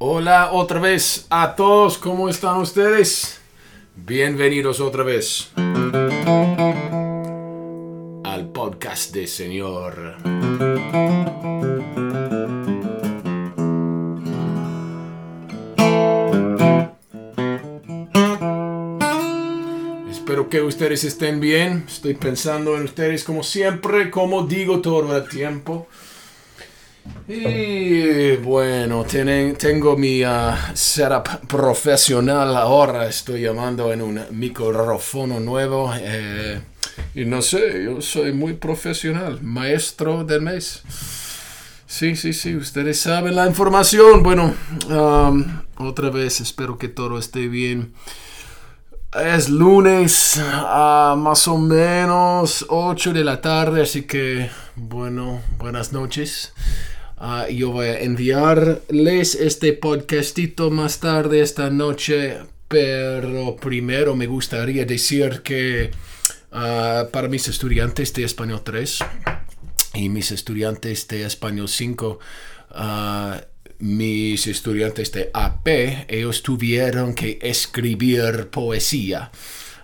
Hola otra vez a todos, ¿cómo están ustedes? Bienvenidos otra vez al podcast de Señor. Espero que ustedes estén bien. Estoy pensando en ustedes como siempre, como digo todo el tiempo. Y bueno, tengo mi uh, setup profesional ahora. Estoy llamando en un micrófono nuevo. Eh, y no sé, yo soy muy profesional, maestro del mes. Sí, sí, sí, ustedes saben la información. Bueno, otra vez espero que todo esté bien. Es lunes a más o menos 8 de la tarde, así que bueno, buenas noches. Ah, yo voy a enviarles este podcastito más tarde esta noche, pero primero me gustaría decir que ah, para mis estudiantes de español 3 y mis estudiantes de español 5, mis estudiantes de AP, ellos tuvieron que escribir poesía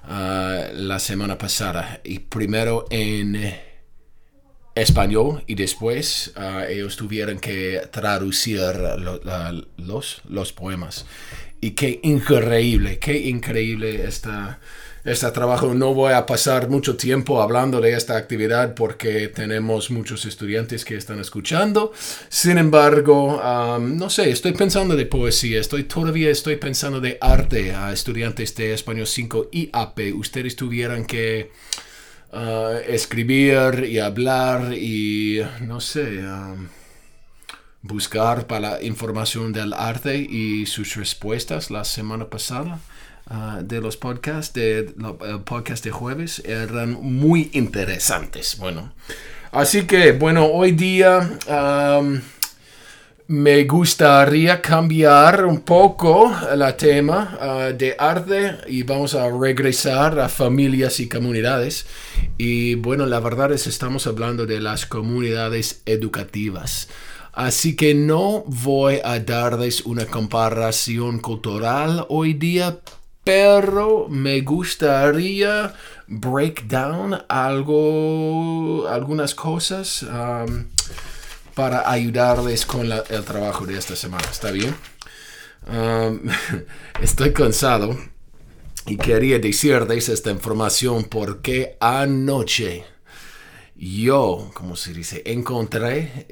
la semana pasada. Y primero en español y después uh, ellos tuvieron que traducir los, los poemas. Y qué increíble, qué increíble esta este trabajo. No voy a pasar mucho tiempo hablando de esta actividad porque tenemos muchos estudiantes que están escuchando. Sin embargo, no sé, estoy pensando de poesía, estoy todavía estoy pensando de arte a estudiantes de español 5 y AP. Ustedes tuvieran que ah, escribir y hablar y no sé. buscar para información del arte y sus respuestas la semana pasada. Ah, de los podcasts, de el podcast de jueves, eran muy interesantes. Bueno, así que, bueno, hoy día me gustaría cambiar un poco el tema ah, de arte y vamos a regresar a familias y comunidades. Y bueno, la verdad es estamos hablando de las comunidades educativas. Así que no voy a darles una comparación cultural hoy día, pero me gustaría break down algo, algunas cosas para ayudarles con el trabajo de esta semana. ¿Está bien? Estoy cansado y quería decirles esta información porque anoche yo, como se dice, encontré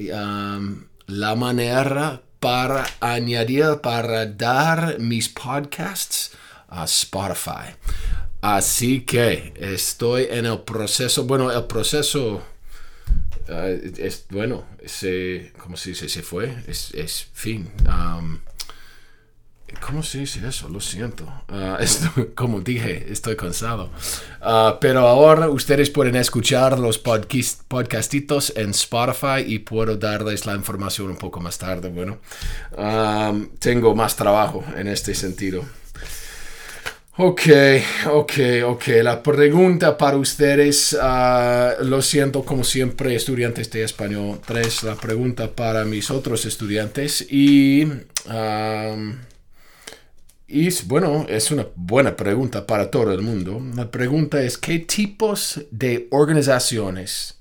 la manera para añadir, para dar mis podcasts a Spotify. Así que estoy en el proceso, bueno, el proceso eh, es, bueno, se, ¿cómo se dice? Se fue, es, fin. Um, ¿Cómo se dice eso? Lo siento. Uh, como dije, estoy cansado. Uh, pero ahora ustedes pueden escuchar los podcastitos en Spotify y puedo darles la información un poco más tarde. Bueno, tengo más trabajo en este sentido. Ok, ok, ok. La pregunta para ustedes, ah, lo siento como siempre, estudiantes de español 3, la pregunta para mis otros estudiantes y... y bueno, es una buena pregunta para todo el mundo. La pregunta es, ¿qué tipos de organizaciones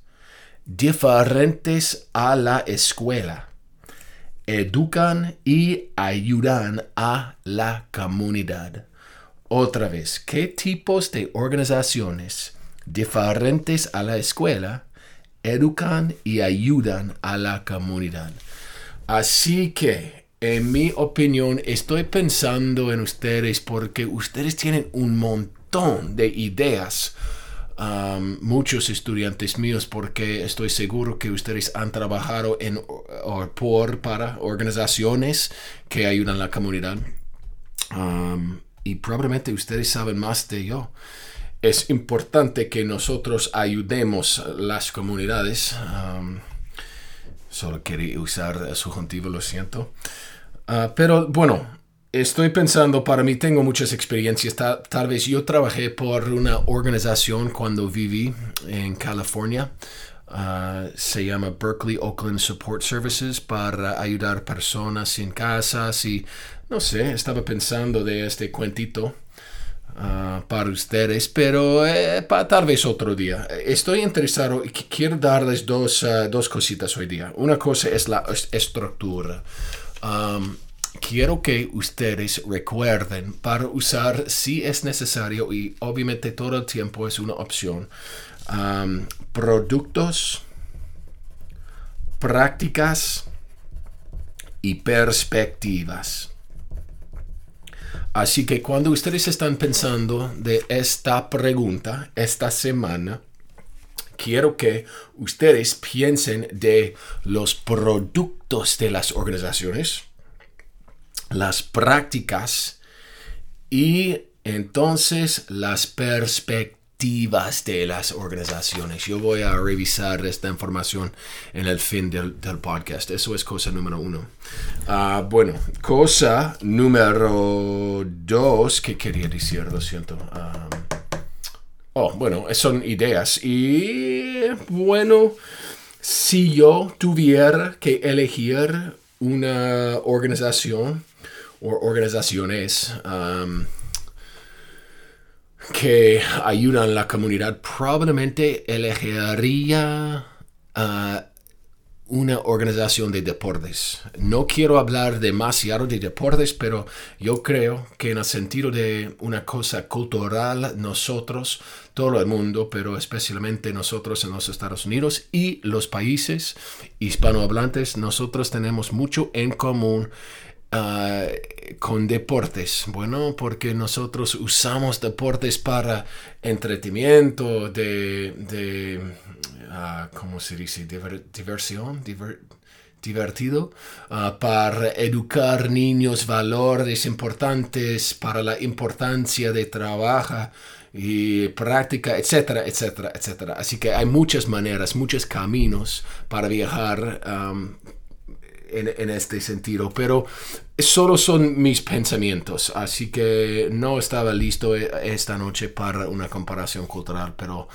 diferentes a la escuela educan y ayudan a la comunidad? Otra vez, ¿qué tipos de organizaciones diferentes a la escuela educan y ayudan a la comunidad? Así que, en mi opinión, estoy pensando en ustedes porque ustedes tienen un montón de ideas. Um, muchos estudiantes míos porque estoy seguro que ustedes han trabajado en o por para organizaciones que ayudan a la comunidad. Um, y probablemente ustedes saben más de yo. Es importante que nosotros ayudemos las comunidades. Um, solo quería usar subjuntivo, lo siento. Uh, pero bueno, estoy pensando, para mí tengo muchas experiencias. tal vez yo trabajé por una organización cuando viví en California. Ah, se llama Berkeley Oakland Support Services para ayudar personas sin casas y no sé, estaba pensando de este cuentito ah, para ustedes, pero eh, tal vez otro día. Estoy interesado y quiero darles dos, ah, dos cositas hoy día. Una cosa es la estructura. quiero que ustedes recuerden para usar si es necesario y obviamente todo el tiempo es una opción productos, prácticas y perspectivas. Así que cuando ustedes están pensando de esta pregunta esta semana, quiero que ustedes piensen de los productos de las organizaciones, las prácticas y entonces las perspectivas de las organizaciones. Yo voy a revisar esta información en el fin del, podcast. Eso es cosa número uno. Ah, bueno, cosa número dos, ¿qué quería decir? Lo siento. Ah, oh, bueno, son ideas. Y bueno, si yo tuviera que elegir una organización o organizaciones, um, que ayudan a la comunidad, probablemente elegiría uh, una organización de deportes. No quiero hablar demasiado de deportes, pero yo creo que en el sentido de una cosa cultural, nosotros, todo el mundo, pero especialmente nosotros en los Estados Unidos y los países hispanohablantes, nosotros tenemos mucho en común Ah, con deportes. Bueno, porque nosotros usamos deportes para entretenimiento, de, de uh, ¿cómo se dice? diversión, divertido, ah, para educar niños valores importantes, para la importancia de trabajo y práctica, etcétera, etcétera, etcétera. Así que hay muchas maneras, muchos caminos para viajar en, este sentido, pero solo son mis pensamientos, así que no estaba listo e, esta noche para una comparación cultural, pero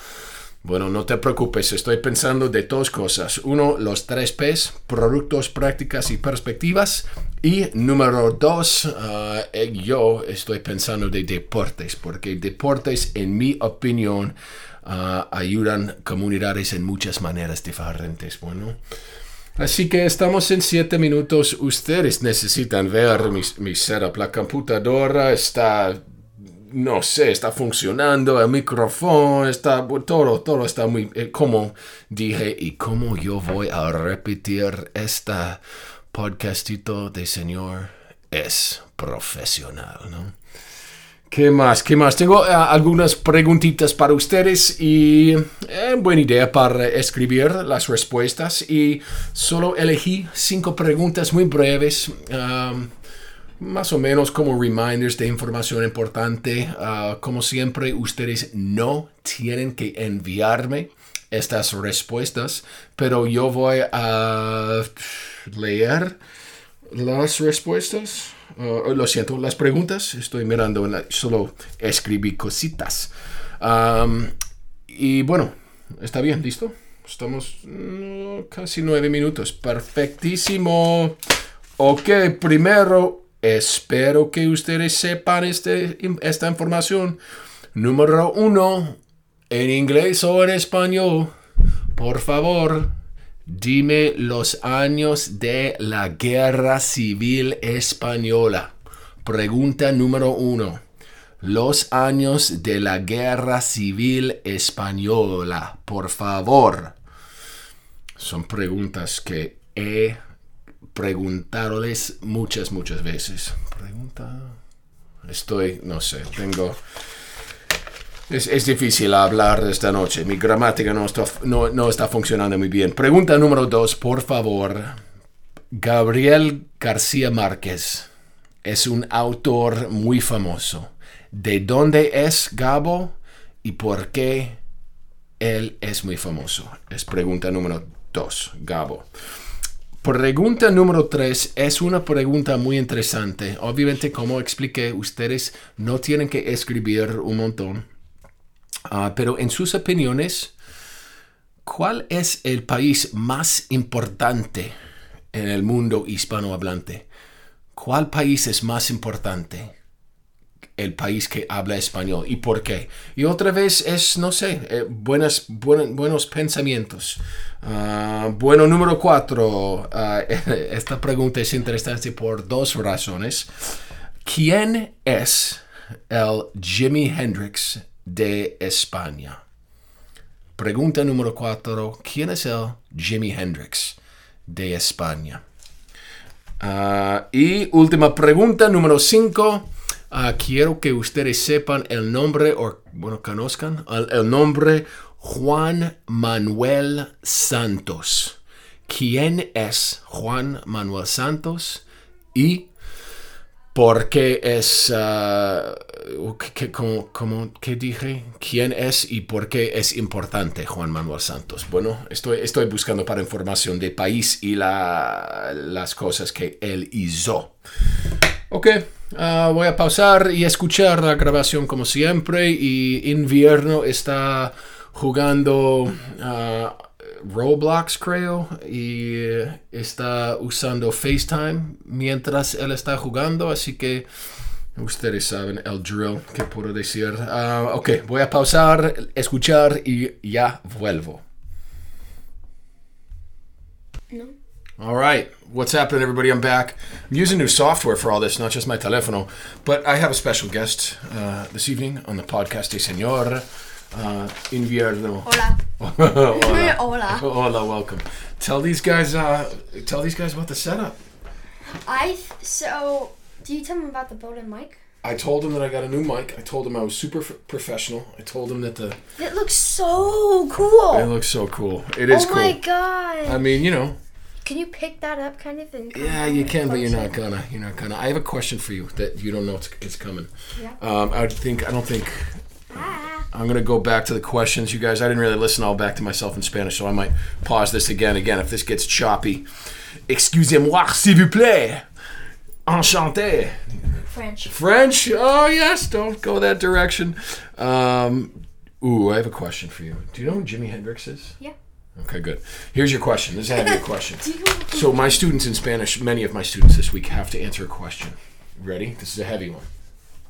bueno, no te preocupes, estoy pensando de dos cosas. Uno, los tres P's, productos, prácticas y perspectivas. Y número dos, eh, yo estoy pensando de deportes, porque deportes, en mi opinión, uh, ayudan comunidades en muchas maneras diferentes. Bueno. Así que estamos en siete minutos. Ustedes necesitan ver mi, mi setup. La computadora está, no sé, está funcionando. El micrófono está, todo, todo está muy, eh, como dije, y como yo voy a repetir esta podcastito de Señor es profesional, ¿no? ¿Qué más? ¿Qué más? Tengo eh, algunas preguntitas para ustedes y eh, buena idea para escribir las respuestas y solo elegí cinco preguntas muy breves, um, más o menos como reminders de información importante. Uh, como siempre, ustedes no tienen que enviarme estas respuestas, pero yo voy a leer las respuestas. Uh, lo siento, las preguntas. Estoy mirando, solo escribí cositas. Y bueno, está bien, listo. Estamos mm, casi nueve minutos. Perfectísimo. Ok, primero, espero que ustedes sepan este, esta información. Número uno, en inglés o en español, por favor, Dime los años de la Guerra Civil Española. Pregunta número uno. Los años de la Guerra Civil Española. Por favor. Son preguntas que he preguntadoles muchas, muchas veces. Pregunta. Estoy, no sé, tengo es, difícil hablar esta noche. Mi gramática no está, no, está funcionando muy bien. Pregunta número dos, por favor. Gabriel García Márquez es un autor muy famoso. ¿De dónde es Gabo y por qué él es muy famoso? Es pregunta número dos, Gabo. Pregunta número tres es una pregunta muy interesante. Obviamente, como expliqué, ustedes no tienen que escribir un montón Ah, pero en sus opiniones, ¿Cuál es el país más importante en el mundo hispanohablante? ¿Cuál país es más importante? El país que habla español. ¿Y por qué? Y otra vez es, no sé, eh, buenas, buen- buenos pensamientos. Ah, bueno, número cuatro. Ah, esta pregunta es interesante por dos razones. ¿Quién es el Jimi Hendrix de España? Pregunta número cuatro. ¿Quién es el Jimi Hendrix de España? Ah, y última pregunta, número 5. quiero que ustedes sepan el nombre, o bueno, conozcan el, el nombre Juan Manuel Santos. ¿Quién es Juan Manuel Santos? Y por qué es, ah, ¿qué- qué- cómo- cómo- qué dije? ¿Quién es y por qué es importante Juan Manuel Santos? Bueno, estoy, estoy buscando para información de país y la- las cosas que él hizo. Ok, ah, voy a pausar y escuchar la grabación como siempre. Y invierno está jugando ah, Roblox, creo, y está usando FaceTime mientras él está jugando. Así que ustedes saben el drill que puedo decir. Ah, ok, voy a pausar, escuchar y ya vuelvo. No. All right. What's happening, everybody? I'm back. I'm using new software for all this, not just my telefono. But I have a special guest uh, this evening on the podcast de Señor uh, Invierno. Hola. Hola. Hola. Hola, welcome. Tell these guys, uh, tell these guys about the setup. I th- so. Do you tell them about the Bowden mic? I told them that I got a new mic. I told them I was super f- professional. I told them that the It looks so cool. it looks so cool. It is oh cool. my god. I mean, you know, Can you pick that up, kind of? And Yeah, you can, but you're not gonna. You're not gonna. I have a question for you that you don't know it's, it's coming. Yeah. Um, I think. I don't think. I'm gonna go back to the questions, you guys. I didn't really listen all back to myself in Spanish, so I might pause this again. Again, if this gets choppy, excusez-moi, s'il vous plaît. Enchanté. French. French. Oh yes, don't go that direction. Um, ooh, I have a question for you. Do you know who Jimi Hendrix is? Yeah. Okay, good. Here's your question. This is a heavy question. So my students in Spanish, many of my students this week have to answer a question. Ready? This is a heavy one,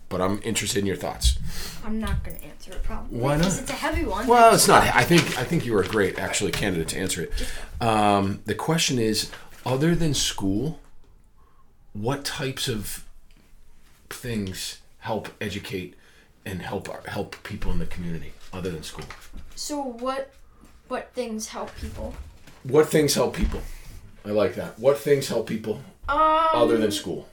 but I'm interested in your thoughts. I'm not gonna answer it probably. Why not? Because it's a heavy one. Well, it's not. I think I think you were a great actually candidate to answer it. Um, the question is, other than school, what types of things help educate and help our, help people in the community other than school? So what? What things help people? What things help people? I like that. What things help people Um. other than school?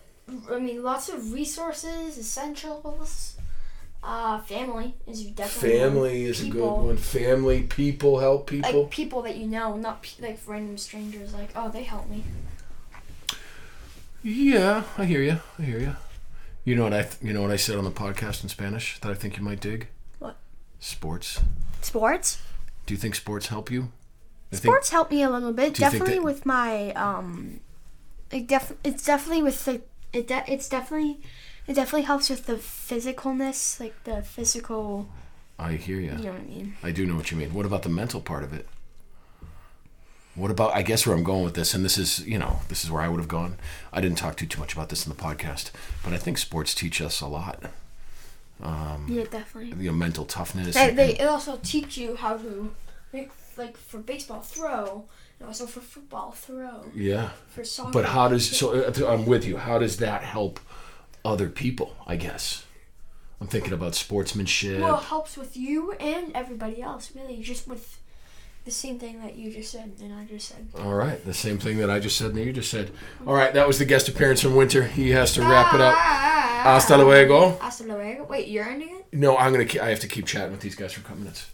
I mean, lots of resources, essentials. Uh, family is definitely one. Family is a good People. one. Family, people help people. Like people that you know, not pe- like random strangers. Like, oh, they help me. Yeah, I hear you. I hear you. You know what I th- you know what I said on the podcast in Spanish that I think you might dig? What? Sports. Sports. Do you think sports help you? I think- Sports help me a little bit. Do you think Definitely that- with my um, it def- it's definitely with the it de- it's definitely it definitely helps with the physicalness, like the physical. I hear you. You know what I mean? I do know what you mean. What about the mental part of it? What about I guess where I'm going with this, and this is you know this is where I would have gone. I didn't talk too too much about this in the podcast, but I think sports teach us a lot. Um, Yeah, definitely. you know, mental toughness. They, and- they it also teach you how to make like for baseball throw, also for football throw, yeah. for soccer. But how does so? uh, I'm with you. How does that help other people? I guess I'm thinking about sportsmanship. Well, it helps with you and everybody else, really, just with the same thing that you just said and I just said. All right, the same thing that I just said and you just said. All right, that was the guest appearance from Winter. He has to wrap it up. Hasta luego. Hasta luego. Wait, you're ending it? No, I'm gonna. I have to keep chatting with these guys for a couple minutes.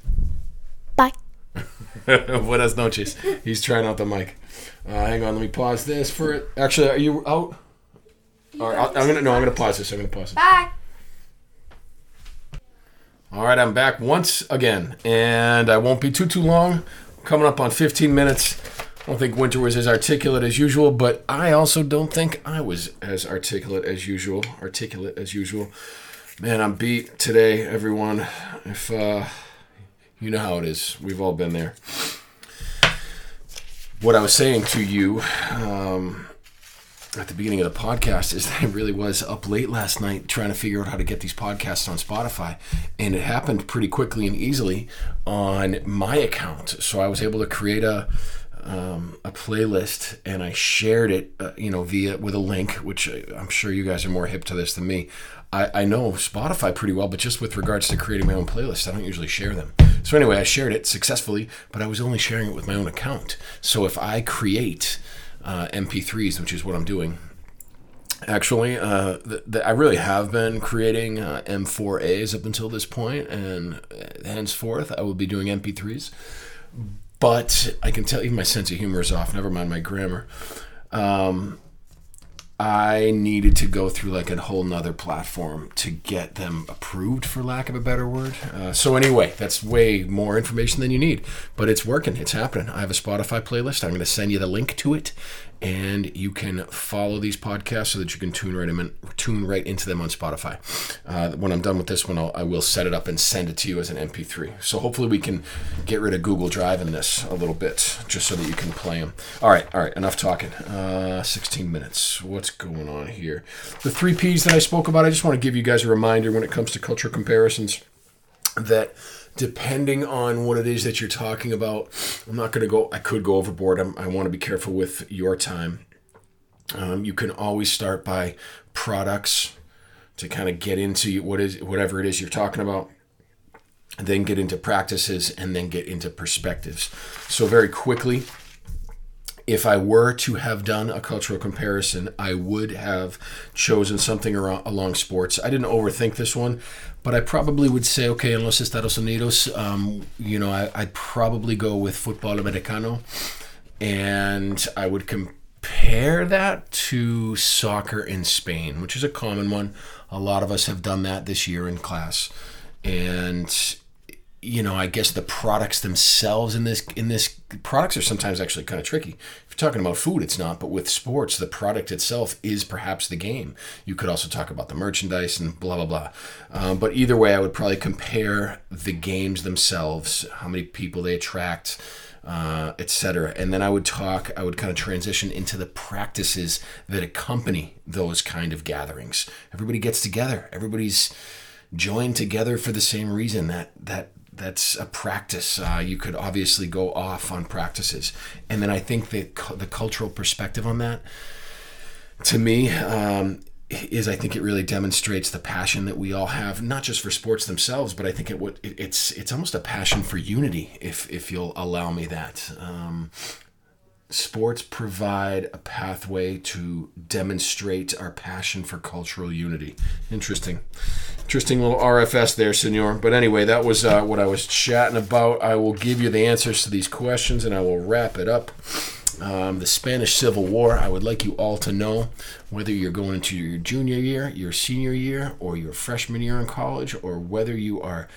Buenas noches. He's trying out the mic. Uh, hang on, let me pause this for it. Actually, are you out? All right, I'm gonna. No, I'm gonna pause this. I'm gonna pause it. Bye. All right, I'm back once again, and I won't be too too long. Coming up on 15 minutes. I don't think Winter was as articulate as usual, but I also don't think I was as articulate as usual. Articulate as usual. Man, I'm beat today, everyone. If uh, you know how it is, we've all been there. what I was saying to you um, at the beginning of the podcast is that I really was up late last night trying to figure out how to get these podcasts on Spotify, and it happened pretty quickly and easily on my account. So I was able to create a um, a playlist and I shared it, uh, you know, via with a link, which I'm sure you guys are more hip to this than me. I, I know Spotify pretty well, but just with regards to creating my own playlist, I don't usually share them. So anyway, I shared it successfully, but I was only sharing it with my own account. So if I create uh, MP3s, which is what I'm doing, actually, uh, I really have been creating uh, M4As up until this point, and uh, henceforth I will be doing MP3s but I can tell you my sense of humor is off. Never mind my grammar. Um, I needed to go through like a whole nother platform to get them approved, for lack of a better word. Uh, so anyway, that's way more information than you need, but it's working. It's happening. I have a Spotify playlist. I'm going to send you the link to it, and you can follow these podcasts so that you can tune right in, tune right into them on Spotify. Uh, when I'm done with this one, I'll, I will set it up and send it to you as an MP3. So hopefully we can get rid of Google Drive in this a little bit, just so that you can play them. All right, all right, enough talking. Uh, 16 minutes. What's going on here? The three P's that I spoke about. I just want to give you guys a reminder when it comes to cultural comparisons that depending on what it is that you're talking about, I'm not going to go, I could go overboard. I'm, i want to be careful with your time. Um, you can always start by products to kind of get into what is whatever it is you're talking about then get into practices and then get into perspectives so very quickly if I were to have done a cultural comparison, I would have chosen something around, along sports. I didn't overthink this one, but I probably would say, okay, in Los Estados Unidos, um, you know, I, I'd probably go with football americano, and I would compare that to soccer in Spain, which is a common one. A lot of us have done that this year in class, and you know, I guess the products themselves in this in this products are sometimes actually kind of tricky. If you're talking about food, it's not, but with sports, the product itself is perhaps the game. You could also talk about the merchandise and blah blah blah. Um, but either way, I would probably compare the games themselves, how many people they attract, uh, etc. And then I would talk. I would kind of transition into the practices that accompany those kind of gatherings. Everybody gets together. Everybody's joined together for the same reason that that that's a practice. Uh, you could obviously go off on practices, and then I think the the cultural perspective on that, to me, um, is I think it really demonstrates the passion that we all have, not just for sports themselves, but I think it would it's it's almost a passion for unity, if if you'll allow me that. Um, sports provide a pathway to demonstrate our passion for cultural unity. Interesting. Interesting little RFS there, senor. But anyway, that was uh, what I was chatting about. I will give you the answers to these questions and I will wrap it up. Um, the Spanish Civil War, I would like you all to know whether you're going into your junior year, your senior year, or your freshman year in college, or whether you are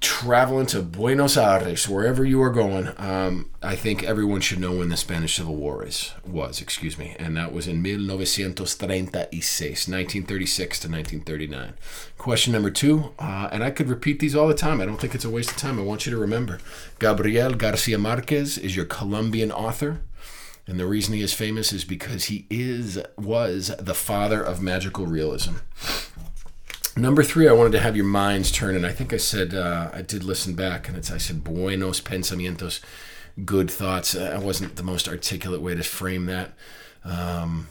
traveling to Buenos Aires, wherever you are going, um, I think everyone should know when the Spanish Civil War is was, excuse me, and that was in 1936, 1936 to 1939. Question number two, uh, and I could repeat these all the time. I don't think it's a waste of time. I want you to remember, Gabriel Garcia Marquez is your Colombian author. And the reason he is famous is because he is was the father of magical realism. Number three, I wanted to have your minds turn, and I think I said uh, I did listen back, and it's I said buenos pensamientos, good thoughts. I wasn't the most articulate way to frame that. Um,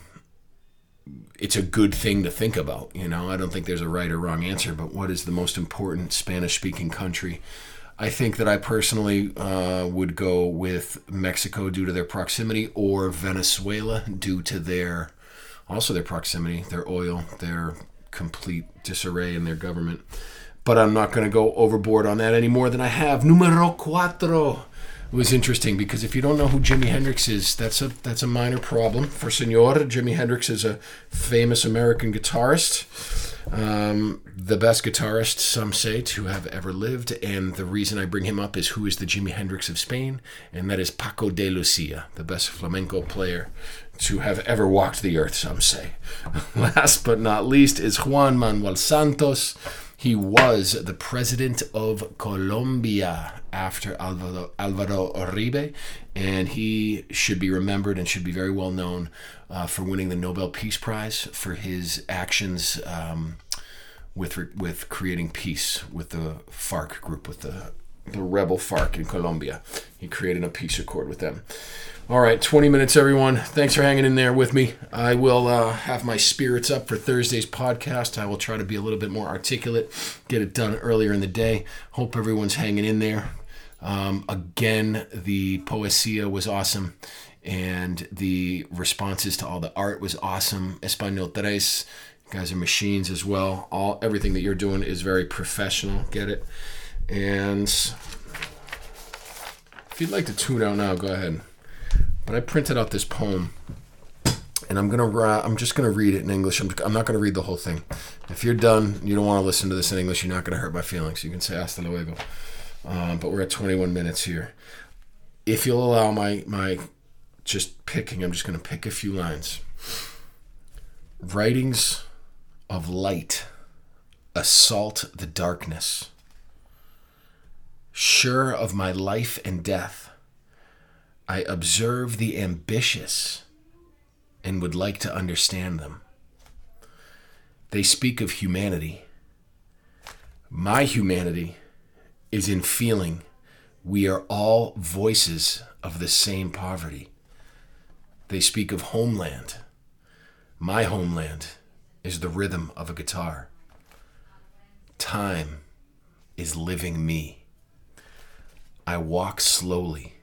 it's a good thing to think about, you know. I don't think there's a right or wrong answer, but what is the most important Spanish-speaking country? I think that I personally uh, would go with Mexico due to their proximity, or Venezuela due to their also their proximity, their oil, their complete disarray in their government. But I'm not going to go overboard on that any more than I have. Numero cuatro was interesting because if you don't know who Jimi Hendrix is, that's a that's a minor problem for Senor. Jimi Hendrix is a famous American guitarist, um, the best guitarist some say to have ever lived. And the reason I bring him up is who is the Jimi Hendrix of Spain, and that is Paco de Lucia, the best flamenco player to have ever walked the earth, some say. Last but not least is Juan Manuel Santos, He was the president of Colombia after Alvaro, Alvaro Uribe, and he should be remembered and should be very well known uh, for winning the Nobel Peace Prize for his actions um, with with creating peace with the FARC group, with the the rebel FARC in Colombia. He created a peace accord with them. All right, 20 minutes, everyone. Thanks for hanging in there with me. I will uh, have my spirits up for Thursday's podcast. I will try to be a little bit more articulate, get it done earlier in the day. Hope everyone's hanging in there. Um, again, the poesia was awesome, and the responses to all the art was awesome. Espanol Tres, guys are machines as well. All everything that you're doing is very professional. Get it? And if you'd like to tune out now, go ahead. But I printed out this poem, and I'm gonna I'm just gonna read it in English. I'm, I'm not gonna read the whole thing. If you're done, you don't want to listen to this in English. You're not gonna hurt my feelings. You can say hasta luego. Um, but we're at 21 minutes here. If you'll allow my my just picking, I'm just gonna pick a few lines. Writings of light assault the darkness. Sure of my life and death I observe the ambitious and would like to understand them. They speak of humanity. My humanity is in feeling we are all voices of the same poverty. They speak of homeland. My homeland is the rhythm of a guitar. Time is living me. I walk slowly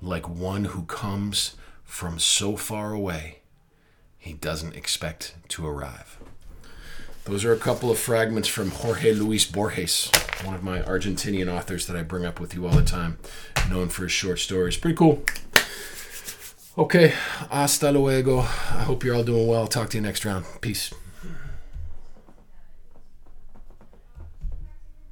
like one who comes from so far away he doesn't expect to arrive. Those are a couple of fragments from Jorge Luis Borges, one of my Argentinian authors that I bring up with you all the time, known for his short stories. Pretty cool. Okay, hasta luego. I hope you're all doing well. Talk to you next round. Peace.